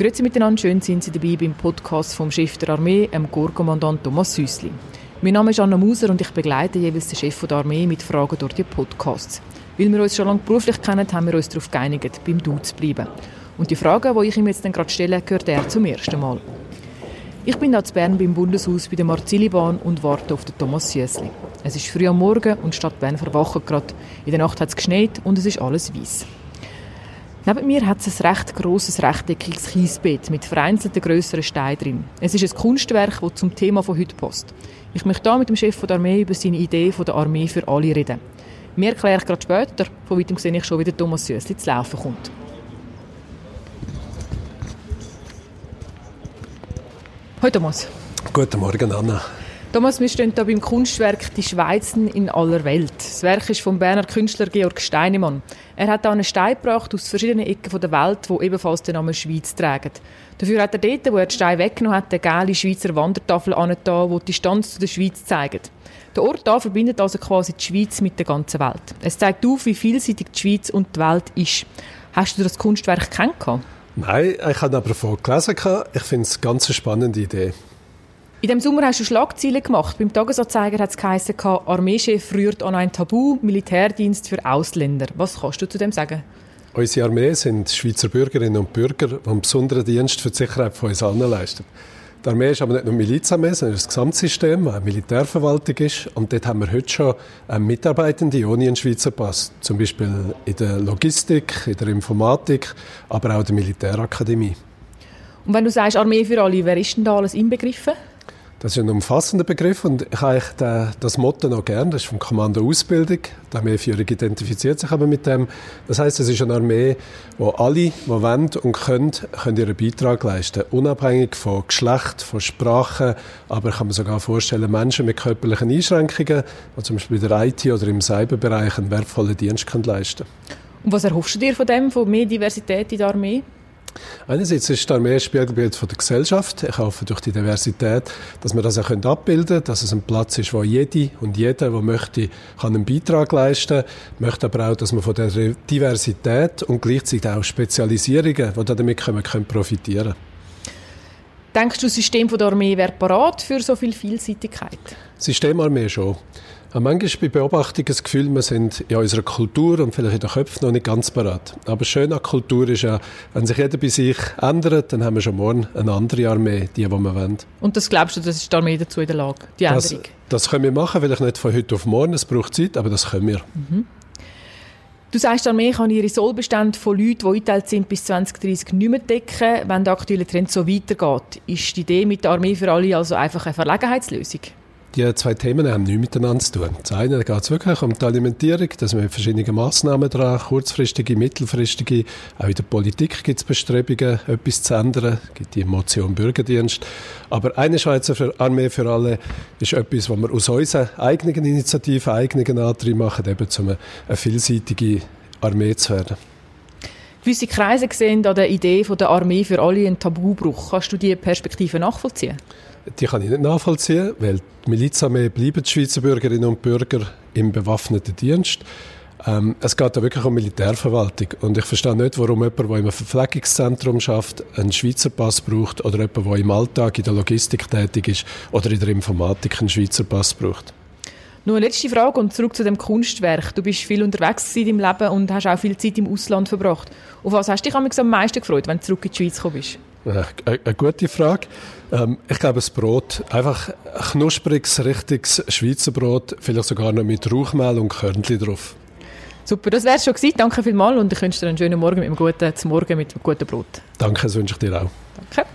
Grüezi miteinander, schön sind Sie dabei beim Podcast vom Chef der Armee, dem Korpskommandant Thomas Süssli. Mein Name ist Anna Muser und ich begleite jeweils den Chef der Armee mit Fragen durch die Podcasts. Weil wir uns schon lange beruflich kennen, haben wir uns darauf geeinigt, beim Du zu bleiben. Und die Frage, die ich ihm jetzt gerade stelle, gehört er zum ersten Mal. Ich bin hier in Bern beim Bundeshaus bei der Marzillibahn und warte auf den Thomas Süssli. Es ist früh am Morgen und die Stadt Bern verwacht gerade. In der Nacht hat es geschneit und es ist alles weiß. Neben mir hat es ein recht grosses, rechteckiges Kiesbett mit vereinzelten grösseren Steinen drin. Es ist ein Kunstwerk, das zum Thema von heute passt. Ich möchte hier mit dem Chef der Armee über seine Idee von der Armee für alle reden. Mir erkläre ich gerade später, von weitem sehe ich schon, wie der Thomas Süssli zu laufen kommt. Hallo Thomas. Guten Morgen, Anna. Thomas, wir stehen hier beim Kunstwerk «Die Schweizen in aller Welt». Das Werk ist vom Berner Künstler Georg Steinemann. Er hat hier einen Stein gebracht aus verschiedenen Ecken der Welt, die ebenfalls den Namen Schweiz tragen. Dafür hat er dort, wo er den Stein weggenommen hat, eine geile Schweizer Wandertafel angetan, die die Distanz zu der Schweiz zeigt. Der Ort hier verbindet also quasi die Schweiz mit der ganzen Welt. Es zeigt auf, wie vielseitig die Schweiz und die Welt ist. Hast du das Kunstwerk kennengelernt? Nein, ich habe aber davon gelesen. Ich finde es eine ganz spannende Idee. In dem Sommer hast du Schlagzeilen gemacht. Beim Tagesanzeiger hat es geheißen, Armeechef rührt an ein Tabu, Militärdienst für Ausländer. Was kannst du zu dem sagen? Unsere Armee sind Schweizer Bürgerinnen und Bürger, die einen besonderen Dienst für die Sicherheit von uns allen leisten. Die Armee ist aber nicht nur Milizarmee, sondern das Gesamtsystem, das eine Militärverwaltung ist. Und dort haben wir heute schon Mitarbeitende ohne einen Schweizer Pass. Zum Beispiel in der Logistik, in der Informatik, aber auch in der Militärakademie. Und wenn du sagst Armee für alle, wer ist denn da alles inbegriffen? Das ist ein umfassender Begriff und ich habe das Motto noch gern. Das ist vom Kommando Ausbildung. Die Armeeführung identifiziert sich aber mit dem. Das heißt, es ist eine Armee, wo alle, die wollen und können, können ihren Beitrag leisten. Unabhängig von Geschlecht, von Sprache, aber ich kann mir sogar vorstellen, Menschen mit körperlichen Einschränkungen, die zum Beispiel in der IT oder im Cyberbereich einen wertvollen Dienst können leisten Und was erhoffst du dir von dem, von mehr Diversität in der Armee? Einerseits ist die Armee ein Spiegelbild von der Gesellschaft. Ich hoffe durch die Diversität, dass wir das auch abbilden können, dass es ein Platz ist, wo jede und jeder, der möchte, kann einen Beitrag leisten kann. Ich möchte aber auch, dass wir von der Diversität und gleichzeitig auch Spezialisierungen, die damit kommen, können profitieren Denkst du, das System der Armee wäre parat für so viel Vielseitigkeit? Systemarmee schon. Manchmal bei Beobachtung das Gefühl, wir sind in unserer Kultur und vielleicht in den Köpfen noch nicht ganz parat. Aber schön an Kultur ist ja, wenn sich jeder bei sich ändert, dann haben wir schon morgen eine andere Armee, die, die wir wollen. Und das glaubst du, das ist die Armee dazu in der Lage, die das, Änderung? Das können wir machen, vielleicht nicht von heute auf morgen, es braucht Zeit, aber das können wir. Mhm. Du sagst, die Armee kann ihre Sollbestände von Leuten, die eingeteilt sind, bis 2030 nicht mehr decken, wenn der aktuelle Trend so weitergeht. Ist die Idee mit der Armee für alle also einfach eine Verlegenheitslösung? Die zwei Themen haben nichts miteinander zu tun. Das eine geht es wirklich um die Alimentierung, dass wir verschiedene Massnahmen dran, kurzfristige, mittelfristige. Auch in der Politik gibt es Bestrebungen, etwas zu ändern. Es gibt die Motion Bürgerdienst. Aber eine Schweizer Armee für alle ist etwas, was wir aus unseren eigenen Initiativen, eigenen Antrieben machen, eben um eine vielseitige Armee zu werden. Gewisse Kreise sehen an der Idee von der Armee für alle einen Tabubruch. Kannst du diese Perspektive nachvollziehen? Die kann ich nicht nachvollziehen, weil die Milizarmee bleiben die Schweizer Bürgerinnen und Bürger im bewaffneten Dienst. Ähm, es geht da wirklich um Militärverwaltung. Und ich verstehe nicht, warum jemand, der einem Verpflegungszentrum schafft, einen Schweizer Pass braucht oder jemand, der im Alltag in der Logistik tätig ist oder in der Informatik einen Schweizer Pass braucht. Nur eine letzte Frage und zurück zu dem Kunstwerk. Du bist viel unterwegs in deinem Leben und hast auch viel Zeit im Ausland verbracht. Auf was hast du dich am meisten gefreut, wenn du zurück in die Schweiz gekommen bist? Eine gute Frage. Ähm, ich glaube, das Brot, einfach knuspriges, richtiges Schweizer Brot, vielleicht sogar noch mit Rauchmehl und Körnchen drauf. Super, das wäre es schon gewesen. Danke vielmals und ich wünsche dir einen schönen Morgen mit einem guten, Morgen mit einem guten Brot. Danke, das wünsche ich dir auch. Danke.